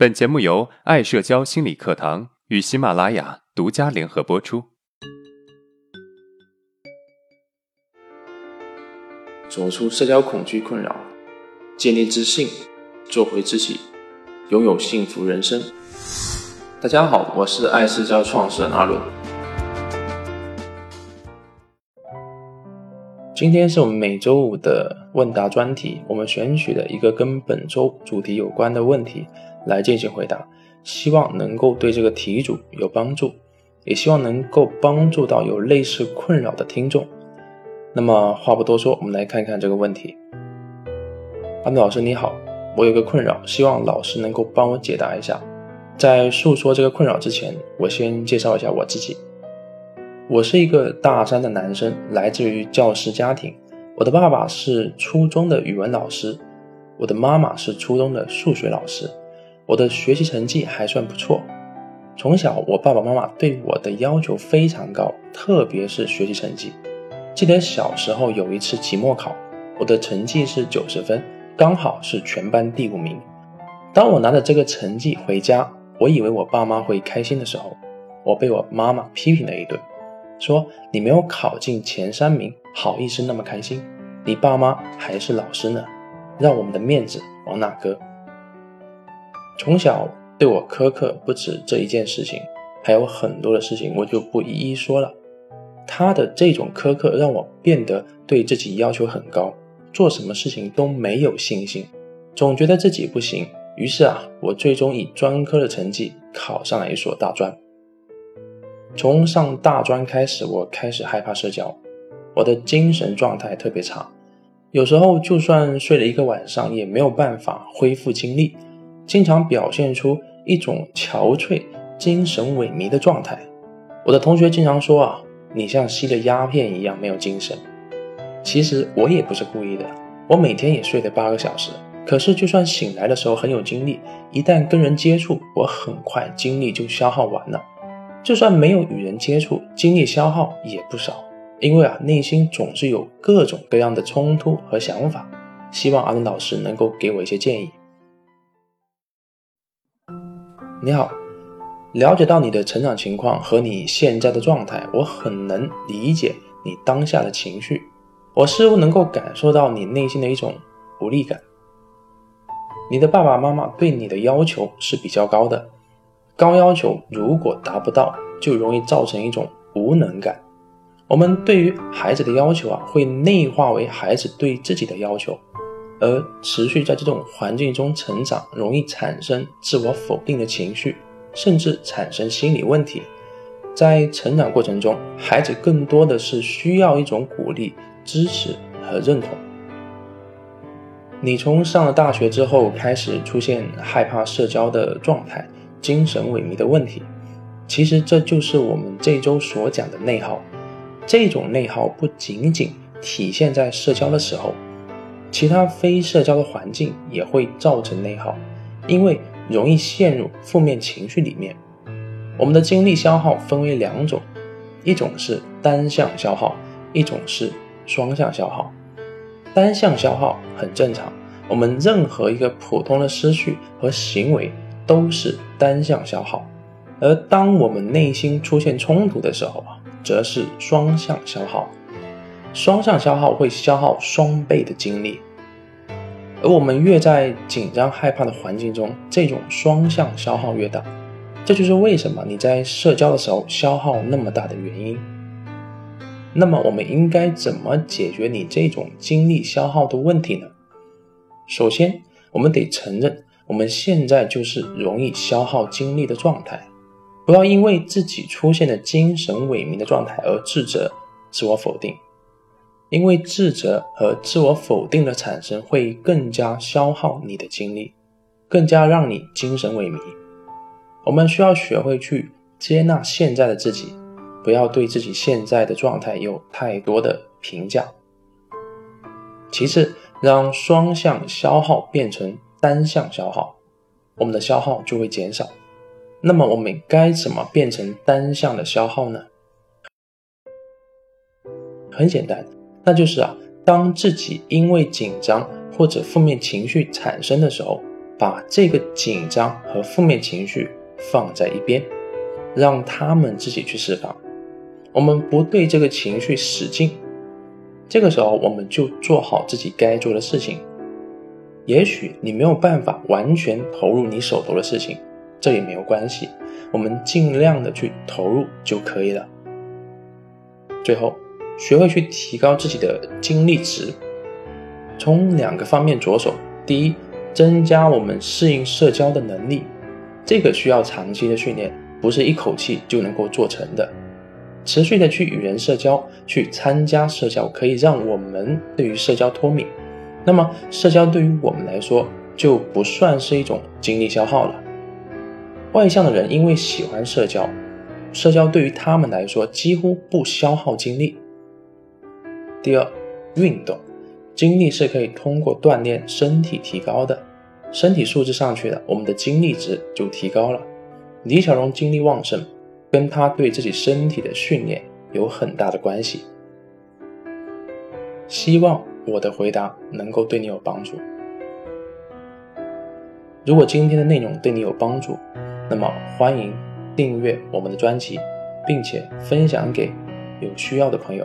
本节目由爱社交心理课堂与喜马拉雅独家联合播出。走出社交恐惧困扰，建立自信，做回自己，拥有幸福人生。大家好，我是爱社交创始人阿伦。今天是我们每周五的问答专题，我们选取的一个跟本周主题有关的问题来进行回答，希望能够对这个题主有帮助，也希望能够帮助到有类似困扰的听众。那么话不多说，我们来看看这个问题。安德老师你好，我有个困扰，希望老师能够帮我解答一下。在诉说这个困扰之前，我先介绍一下我自己。我是一个大三的男生，来自于教师家庭。我的爸爸是初中的语文老师，我的妈妈是初中的数学老师。我的学习成绩还算不错。从小，我爸爸妈妈对我的要求非常高，特别是学习成绩。记得小时候有一次期末考，我的成绩是九十分，刚好是全班第五名。当我拿着这个成绩回家，我以为我爸妈会开心的时候，我被我妈妈批评了一顿。说你没有考进前三名，好意思那么开心？你爸妈还是老师呢，让我们的面子往哪搁？从小对我苛刻不止这一件事情，还有很多的事情，我就不一一说了。他的这种苛刻让我变得对自己要求很高，做什么事情都没有信心，总觉得自己不行。于是啊，我最终以专科的成绩考上了一所大专。从上大专开始，我开始害怕社交，我的精神状态特别差，有时候就算睡了一个晚上，也没有办法恢复精力，经常表现出一种憔悴、精神萎靡的状态。我的同学经常说啊，你像吸了鸦片一样没有精神。其实我也不是故意的，我每天也睡了八个小时，可是就算醒来的时候很有精力，一旦跟人接触，我很快精力就消耗完了。就算没有与人接触，精力消耗也不少，因为啊，内心总是有各种各样的冲突和想法。希望阿伦老师能够给我一些建议。你好，了解到你的成长情况和你现在的状态，我很能理解你当下的情绪。我似乎能够感受到你内心的一种无力感。你的爸爸妈妈对你的要求是比较高的。高要求如果达不到，就容易造成一种无能感。我们对于孩子的要求啊，会内化为孩子对自己的要求，而持续在这种环境中成长，容易产生自我否定的情绪，甚至产生心理问题。在成长过程中，孩子更多的是需要一种鼓励、支持和认同。你从上了大学之后开始出现害怕社交的状态。精神萎靡的问题，其实这就是我们这周所讲的内耗。这种内耗不仅仅体现在社交的时候，其他非社交的环境也会造成内耗，因为容易陷入负面情绪里面。我们的精力消耗分为两种，一种是单向消耗，一种是双向消耗。单向消耗很正常，我们任何一个普通的思绪和行为。都是单向消耗，而当我们内心出现冲突的时候啊，则是双向消耗。双向消耗会消耗双倍的精力，而我们越在紧张害怕的环境中，这种双向消耗越大。这就是为什么你在社交的时候消耗那么大的原因。那么，我们应该怎么解决你这种精力消耗的问题呢？首先，我们得承认。我们现在就是容易消耗精力的状态，不要因为自己出现的精神萎靡的状态而自责、自我否定，因为自责和自我否定的产生会更加消耗你的精力，更加让你精神萎靡。我们需要学会去接纳现在的自己，不要对自己现在的状态有太多的评价。其次，让双向消耗变成。单向消耗，我们的消耗就会减少。那么我们该怎么变成单向的消耗呢？很简单，那就是啊，当自己因为紧张或者负面情绪产生的时候，把这个紧张和负面情绪放在一边，让他们自己去释放。我们不对这个情绪使劲，这个时候我们就做好自己该做的事情。也许你没有办法完全投入你手头的事情，这也没有关系，我们尽量的去投入就可以了。最后，学会去提高自己的精力值，从两个方面着手。第一，增加我们适应社交的能力，这个需要长期的训练，不是一口气就能够做成的。持续的去与人社交，去参加社交，可以让我们对于社交脱敏。那么，社交对于我们来说就不算是一种精力消耗了。外向的人因为喜欢社交，社交对于他们来说几乎不消耗精力。第二，运动，精力是可以通过锻炼身体提高的，身体素质上去了，我们的精力值就提高了。李小龙精力旺盛。跟他对自己身体的训练有很大的关系。希望我的回答能够对你有帮助。如果今天的内容对你有帮助，那么欢迎订阅我们的专辑，并且分享给有需要的朋友。